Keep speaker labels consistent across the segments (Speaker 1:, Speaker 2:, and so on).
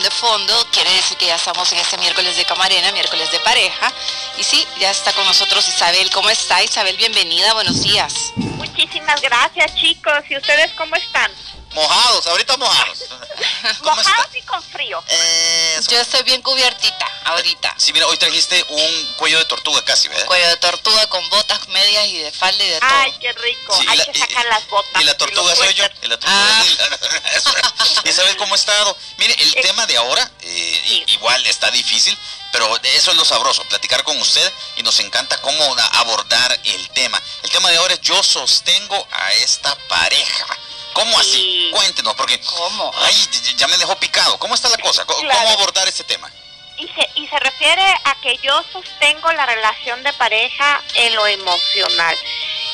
Speaker 1: de fondo quiere decir que ya estamos en este miércoles de camarena, miércoles de pareja. Y sí, ya está con nosotros Isabel. ¿Cómo está Isabel? Bienvenida, buenos días.
Speaker 2: Muchísimas gracias chicos. ¿Y ustedes cómo están?
Speaker 3: Mojados, ahorita mojados.
Speaker 2: mojados y con frío.
Speaker 1: Yo estoy bien cubiertita ahorita.
Speaker 3: Sí, mira, hoy trajiste un cuello de tortuga casi, ¿verdad?
Speaker 1: Cuello de tortuga con botas, medias y de falda y de todo.
Speaker 2: Ay, qué rico. Hay que sacar las botas.
Speaker 3: Y la tortuga soy yo. Y la tortuga ah. Isabel, ¿cómo ha estado? Mire, el eh, tema de ahora, eh, igual está difícil, pero eso es lo sabroso, platicar con usted y nos encanta cómo abordar el tema. El tema de ahora es yo sostengo a esta pareja. ¿Cómo así? Cuéntenos, porque
Speaker 1: ¿Cómo?
Speaker 3: Ay, ya me dejó picado. ¿Cómo está la cosa? ¿Cómo, abordar este tema?
Speaker 2: Y se, y se refiere a que yo sostengo la relación de pareja en lo emocional.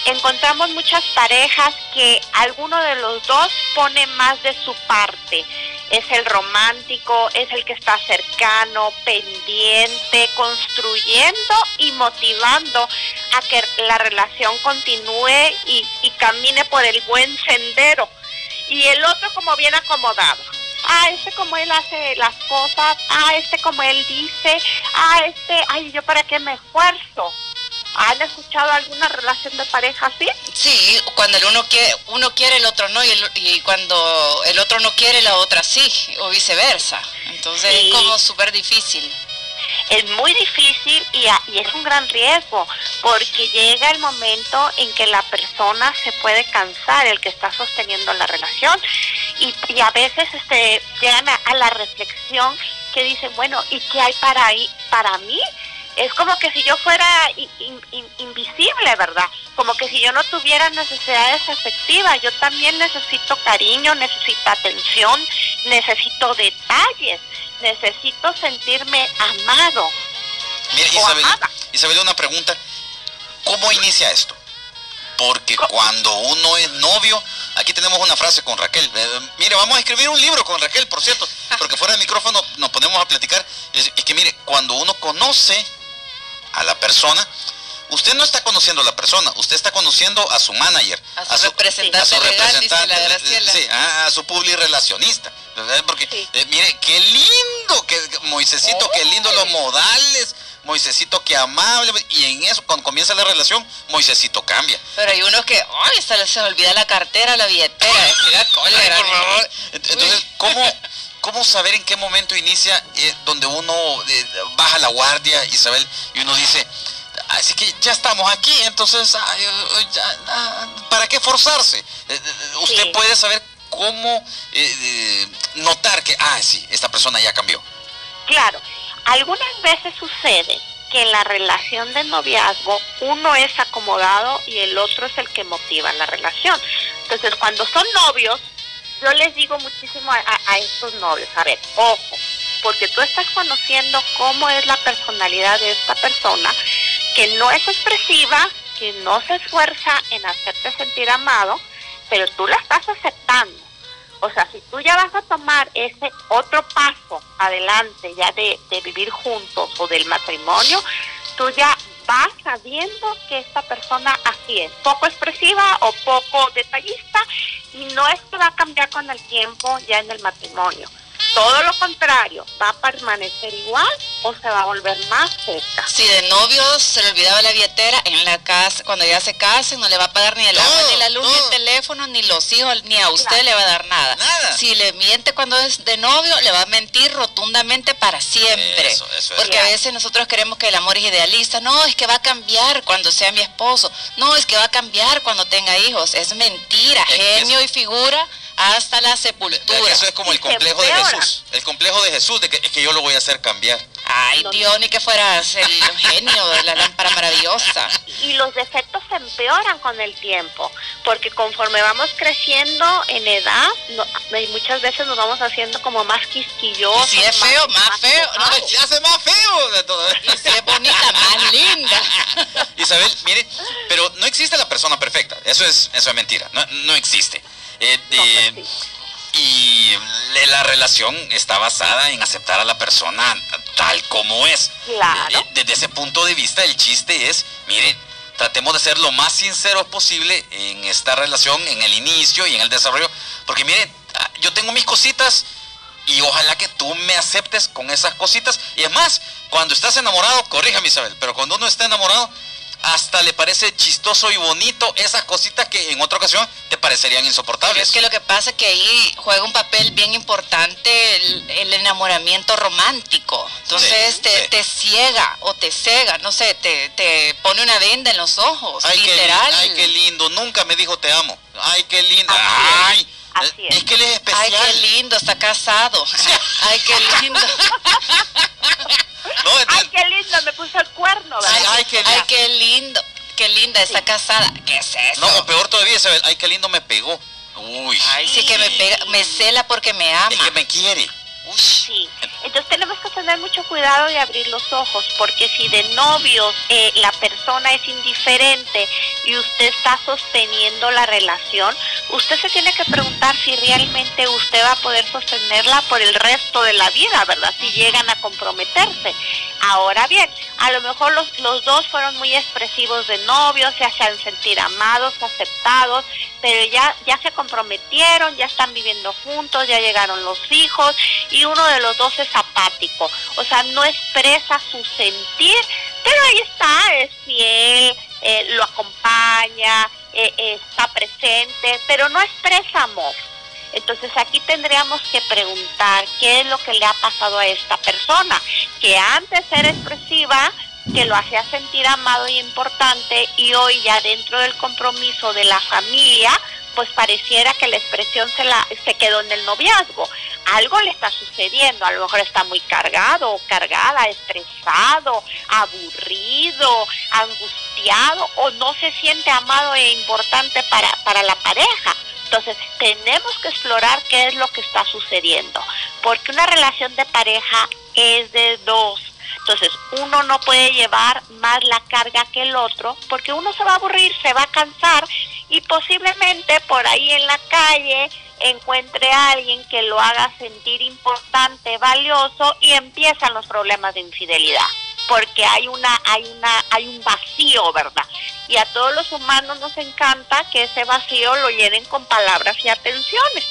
Speaker 2: Encontramos muchas parejas que alguno de los dos pone más de su parte. Es el romántico, es el que está cercano, pendiente, construyendo y motivando a que la relación continúe y, y camine por el buen sendero. Y el otro como bien acomodado ah, este como él hace las cosas, ah, este como él dice, ah, este, ay, yo para qué me esfuerzo. ¿Han escuchado alguna relación de pareja así?
Speaker 1: Sí, cuando el uno quiere, uno quiere el otro no, y, y cuando el otro no quiere, la otra sí, o viceversa. Entonces es como súper difícil
Speaker 2: es muy difícil y, y, es un gran riesgo porque llega el momento en que la persona se puede cansar, el que está sosteniendo la relación y, y a veces este, llegan a, la reflexión que dicen, bueno, ¿y qué hay para, para mí? Es como que si yo fuera invisible, ¿verdad? Como que si yo no tuviera necesidades afectivas, yo también necesito cariño, necesito atención, necesito detalles necesito sentirme amado.
Speaker 3: Mira, Isabel, Isabel, una pregunta. ¿Cómo inicia esto? Porque cuando uno es novio, aquí tenemos una frase con Raquel. Eh, mire, vamos a escribir un libro con Raquel, por cierto, porque fuera del micrófono nos ponemos a platicar. Es, es que mire, cuando uno conoce a la persona, usted no está conociendo a la persona, usted está conociendo a su manager,
Speaker 1: a su, representante, a su representante,
Speaker 3: sí, a, su public relacionista. Porque, eh, mire, qué lindo, que Moisecito, qué lindo los modales, Moisecito, qué amable. Y en eso, cuando comienza la relación, Moisecito cambia.
Speaker 1: Pero hay unos que, ay, se les olvida la cartera, la billetera.
Speaker 3: por favor. Entonces, ¿cómo, ¿cómo saber en qué momento inicia eh, donde uno eh, baja la guardia, Isabel, y uno dice, Así que ya estamos aquí, entonces, ¿para qué forzarse? Eh, eh, usted puede saber cómo eh, notar que, ah, sí, esta persona ya cambió.
Speaker 2: Claro, algunas veces sucede que en la relación de noviazgo uno es acomodado y el otro es el que motiva la relación. Entonces, cuando son novios, yo les digo muchísimo a, a estos novios, a ver, ojo, porque tú estás conociendo cómo es la personalidad de esta persona que no es expresiva, que no se esfuerza en hacerte sentir amado, pero tú la estás aceptando. O sea, si tú ya vas a tomar ese otro paso adelante ya de, de vivir juntos o del matrimonio, tú ya vas sabiendo que esta persona así es, poco expresiva o poco detallista, y no es que va a cambiar con el tiempo ya en el matrimonio todo lo contrario, va a permanecer igual o se va a volver más cerca.
Speaker 1: Si de novios se le olvidaba la billetera, en la casa, cuando ya se casen, no le va a pagar ni el agua, ni la luz, ni el teléfono, ni los hijos, ni a usted le va a dar nada. Si le miente cuando es de novio, le va a mentir rotundamente para siempre. Porque a veces nosotros queremos que el amor es idealista. No, es que va a cambiar cuando sea mi esposo. No, es que va a cambiar cuando tenga hijos. Es mentira, genio y figura hasta la sepultura.
Speaker 3: Eso es como el complejo de Jesús. El complejo de Jesús de que, es que yo lo voy a hacer cambiar.
Speaker 1: Ay, Dios, ni que fueras el genio de la lámpara maravillosa.
Speaker 2: Y los defectos se empeoran con el tiempo, porque conforme vamos creciendo en edad, muchas veces nos vamos haciendo como más quisquillosos.
Speaker 1: Y si es feo, más, feo.
Speaker 3: No, se hace más feo de todo.
Speaker 1: Y si es bonita, más linda.
Speaker 3: Isabel, mire, pero no existe la persona perfecta. Eso es, eso es mentira. No, no existe. Eh, pues y la relación está basada en aceptar a la persona tal como es.
Speaker 2: Claro.
Speaker 3: Desde ese punto de vista, el chiste es, miren, tratemos de ser lo más sinceros posible en esta relación, en el inicio y en el desarrollo, porque miren, ah, yo tengo mis cositas, y ojalá que tú me aceptes con esas cositas. Y es más, cuando estás enamorado, corríjame Isabel, pero cuando uno está enamorado, hasta le parece chistoso y bonito esas cositas que en otra ocasión te parecerían insoportables.
Speaker 1: es que lo que pasa es que ahí juega un papel bien importante el, enamoramiento romántico. Entonces te, ciega o te cega, no sé, te, te, pone una venda en los ojos,
Speaker 3: ay,
Speaker 1: literal.
Speaker 3: Qué, ay, qué lindo, nunca me dijo te amo. Ay, qué lindo. Ay, es. que él es especial.
Speaker 1: Ay, qué lindo, está casado. Ay, qué lindo.
Speaker 2: Ay, qué lindo, me puso el cuerno.
Speaker 1: Ay, ay, qué, ay, qué lindo, qué linda, está casada. ¿Qué es eso?
Speaker 3: No, o peor todavía, ¿sabes? Ay, qué lindo me pegó.
Speaker 1: Uy. Ay, sí que me pega, me cela porque me ama.
Speaker 3: Es que me quiere.
Speaker 2: Sí, entonces tenemos que tener mucho cuidado de abrir los ojos, porque si de novios eh, la persona es indiferente y usted está sosteniendo la relación, usted se tiene que preguntar si realmente usted va a poder sostenerla por el resto de la vida, ¿verdad? Si llegan a comprometerse. Ahora bien, a lo mejor los, los dos fueron muy expresivos de novios, se hacen sentir amados, aceptados, pero ya, ya se comprometieron, ya están viviendo juntos, ya llegaron los hijos y uno de los dos es apático, o sea, no expresa su sentir, pero ahí está, es fiel, eh, lo acompaña, eh, está presente, pero no expresa amor. Entonces aquí tendríamos que preguntar qué es lo que le ha pasado a esta persona, que antes era expresiva, que lo hacía sentir amado y importante y hoy ya dentro del compromiso de la familia, pues pareciera que la expresión se, la, se quedó en el noviazgo. Algo le está sucediendo, a lo mejor está muy cargado o cargada, estresado, aburrido, angustiado o no se siente amado e importante para, para la pareja. Entonces, tenemos que explorar qué es lo que está sucediendo, porque una relación de pareja es de dos entonces, uno no puede llevar más la carga que el otro porque uno se va a aburrir, se va a cansar y posiblemente por ahí en la calle encuentre a alguien que lo haga sentir importante, valioso y empiezan los problemas de infidelidad porque hay una hay una hay un vacío, ¿verdad? Y a todos los humanos nos encanta que ese vacío lo llenen con palabras y atenciones.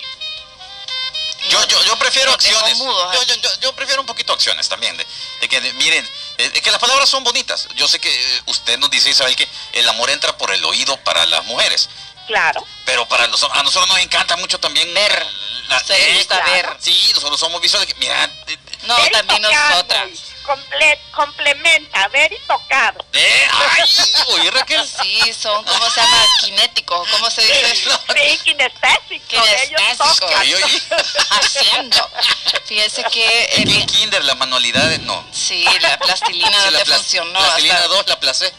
Speaker 3: Yo, yo, yo prefiero acciones. yo, yo, yo, prefiero un poquito acciones también. De, que, miren, de, que las palabras son bonitas. Yo sé que eh, usted nos dice, Isabel, que el amor entra por el oído para las mujeres.
Speaker 2: Claro.
Speaker 3: Pero para los, a nosotros nos encanta mucho también
Speaker 1: ver. La, gusta ver.
Speaker 3: Sí, nosotros somos visuales. Mira,
Speaker 1: no, también nosotras
Speaker 2: complementa, ver y tocar.
Speaker 3: ¿Eh? ¡Ay! Raquel.
Speaker 1: Sí, son, ¿cómo se llama? Kinéticos, ¿cómo se dice
Speaker 2: eso? Sí, kinestésicos. Kinestésicos.
Speaker 1: Haciendo. Fíjese que...
Speaker 3: En el kinder, las manualidades, no.
Speaker 1: Sí, la plastilina no la te funcionó.
Speaker 3: Plastilina 2 la placé.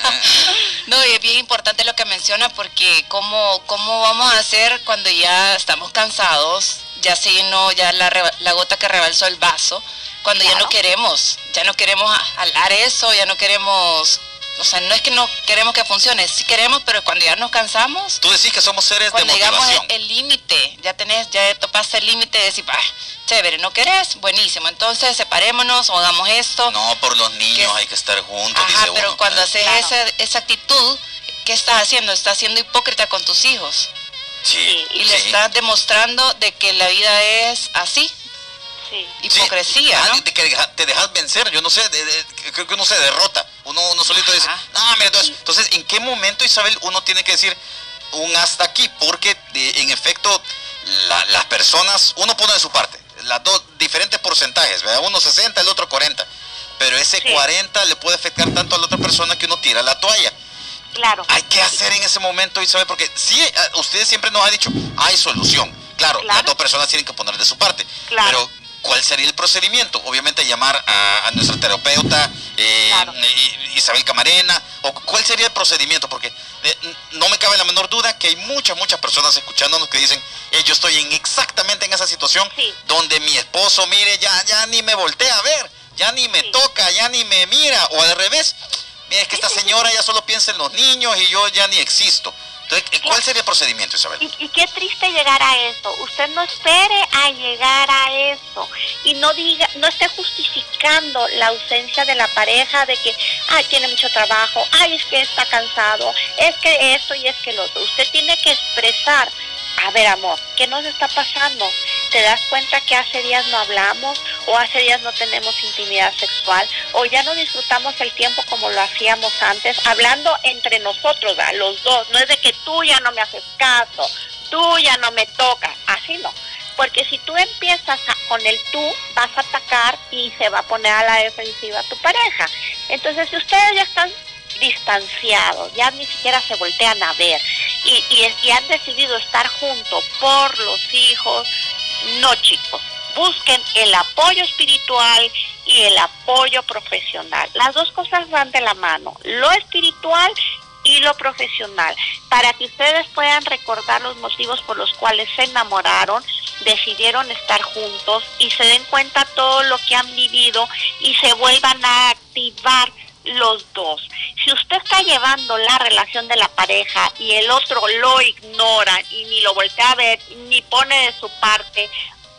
Speaker 1: no, y es bien importante lo que menciona porque cómo, cómo vamos a hacer cuando ya estamos cansados, ya se llenó ya la, la gota que rebalsó el vaso, cuando ya no queremos, ya no queremos hablar eso, ya no queremos, o sea, no es que no queremos que funcione, sí queremos, pero cuando ya nos cansamos.
Speaker 3: Tú decís que somos seres
Speaker 1: de
Speaker 3: motivación.
Speaker 1: Cuando llegamos el límite, ya tenés, ya topaste el límite de decir, ah, chévere, ¿no querés? Buenísimo, entonces separémonos o hagamos esto.
Speaker 3: No, por los niños hay que estar juntos,
Speaker 1: Ajá, pero cuando haces esa, esa actitud, ¿qué estás haciendo? Estás siendo hipócrita con tus hijos.
Speaker 3: Sí,
Speaker 1: y le estás demostrando de que la vida es así, Hipocresía, ¿no?
Speaker 3: Te, te dejas vencer, yo no sé, creo que uno se derrota. Uno, uno solito dice, no, mira, entonces, entonces, ¿en qué momento, Isabel, uno tiene que decir un hasta aquí? Porque en efecto, las personas, uno pone de su parte, las dos diferentes porcentajes, ¿verdad? Uno 60, el otro 40. Pero ese 40 le puede afectar tanto a la otra persona que uno tira la toalla.
Speaker 2: Claro.
Speaker 3: Hay que hacer en ese momento, Isabel, porque sí, eh, ustedes siempre nos han dicho, hay solución. Claro, las dos personas tienen que poner de su parte. Claro. Pero ¿Cuál sería el procedimiento? Obviamente llamar a, nuestra terapeuta eh, Isabel Camarena, o cuál sería el procedimiento, porque eh, no me cabe la menor duda que hay muchas, muchas personas escuchándonos que dicen, eh, yo estoy en exactamente en esa situación donde mi esposo, mire, ya, ya ni me voltea a ver, ya ni me toca, ya ni me mira, o al revés, mire, es que esta señora ya solo piensa en los niños y yo ya ni existo. ¿Cuál sería el procedimiento, Isabel?
Speaker 2: Y, qué triste llegar a eso. Usted no espere a llegar a eso y no diga, no esté justificando la ausencia de la pareja de que, ay, tiene mucho trabajo, ay, es que está cansado, es que esto y es que lo otro. Usted tiene que expresar, a ver, amor, ¿qué nos está pasando? Te das cuenta que hace días no hablamos o hace días no tenemos intimidad sexual o ya no disfrutamos el tiempo como lo hacíamos antes, hablando entre nosotros, a los dos, no es de que tú ya no me haces caso, tú ya no me tocas, así no. Porque si tú empiezas con el tú, vas a atacar y se va a poner a la defensiva tu pareja. Entonces, si ustedes ya están distanciados, ya ni siquiera se voltean a ver y, y han decidido estar juntos por los hijos, no chicos, busquen el apoyo espiritual y el apoyo profesional. Las dos cosas van de la mano, lo espiritual y lo profesional, para que ustedes puedan recordar los motivos por los cuales se enamoraron, decidieron estar juntos y se den cuenta todo lo que han vivido y se vuelvan a activar los dos. Si usted está llevando la relación de la pareja y el otro lo ignora y ni lo voltea a ver, ni pone de su parte,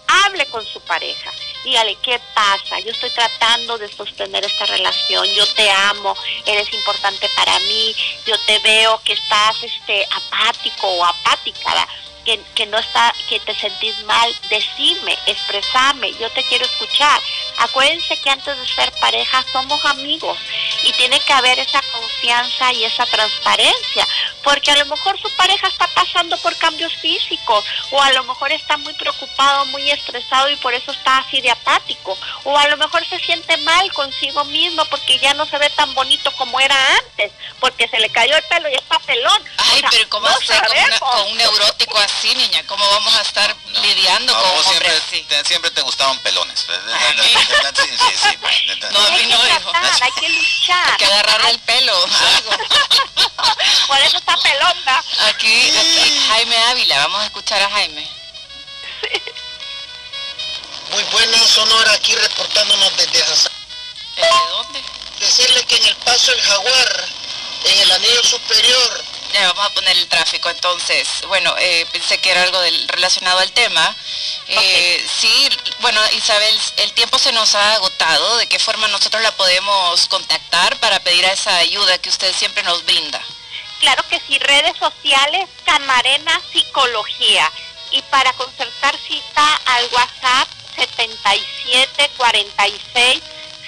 Speaker 2: hable con su pareja. Dígale, ¿qué pasa? Yo estoy tratando de sostener esta relación. Yo te amo, eres importante para mí. Yo te veo que estás este apático o apática que, que, no está, que te sentís mal, decime, expresame, yo te quiero escuchar. Acuérdense que antes de ser pareja somos amigos y tiene que haber esa confianza y esa transparencia, porque a lo mejor su pareja está pasando por cambios físicos o a lo mejor está muy preocupado, muy estresado y por eso está así de apático, o a lo mejor se siente mal consigo mismo porque ya no se ve tan bonito como era antes, porque se le cayó el pelo y está pelón.
Speaker 1: Ay, pero ¿cómo hacer con, un neurótico así? Sí, niña, ¿cómo vamos a estar lidiando con un
Speaker 3: siempre,
Speaker 1: así?
Speaker 3: Te, siempre te gustaban pelones.
Speaker 2: sí, sí, no, a mí no, hijo. Hay que luchar.
Speaker 1: Hay que agarrarle el pelo.
Speaker 2: Por eso está pelonda.
Speaker 1: Aquí, aquí, Jaime Ávila, vamos a escuchar a Jaime. Sí.
Speaker 4: Muy buena Sonora, aquí reportándonos desde Hazán.
Speaker 1: ¿De dónde?
Speaker 4: Decirle que en el paso el jaguar, en el anillo superior,
Speaker 1: vamos a poner el tráfico entonces. Bueno, eh, pensé que era algo del, relacionado al tema. Eh, sí, bueno, Isabel, el tiempo se nos ha agotado. ¿De qué forma nosotros la podemos contactar para pedir a esa ayuda que usted siempre nos brinda?
Speaker 2: Claro que sí, redes sociales, Camarena Psicología. Y para concertar cita al WhatsApp 7746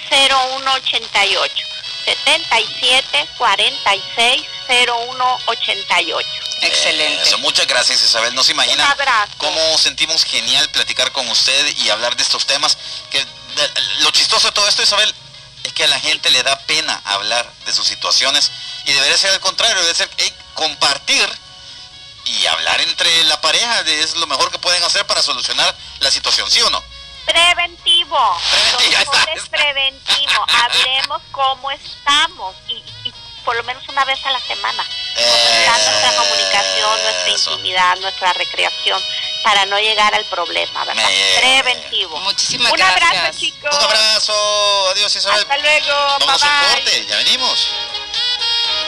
Speaker 2: 0188. 77 46 0188.
Speaker 1: Excelente.
Speaker 3: muchas gracias Isabel. No se imagina cómo sentimos genial platicar con usted y hablar de estos temas. Que lo chistoso de todo esto, Isabel, es que a la gente le da pena hablar de sus situaciones y debería ser al contrario, debe ser compartir y hablar entre la pareja es lo mejor que pueden hacer para solucionar la situación, ¿sí o no?
Speaker 2: Preventivo. Preventivo. preventivo. Hablemos cómo estamos y, por lo menos una vez a la semana. nuestra comunicación, nuestra intimidad, nuestra recreación para no llegar al problema, ¿verdad? Preventivo.
Speaker 1: Muchísimas
Speaker 2: un
Speaker 1: gracias.
Speaker 2: Un abrazo, chicos.
Speaker 3: Un abrazo. Adiós, Isabel.
Speaker 2: Hasta luego.
Speaker 3: Vamos a corte. Ya venimos.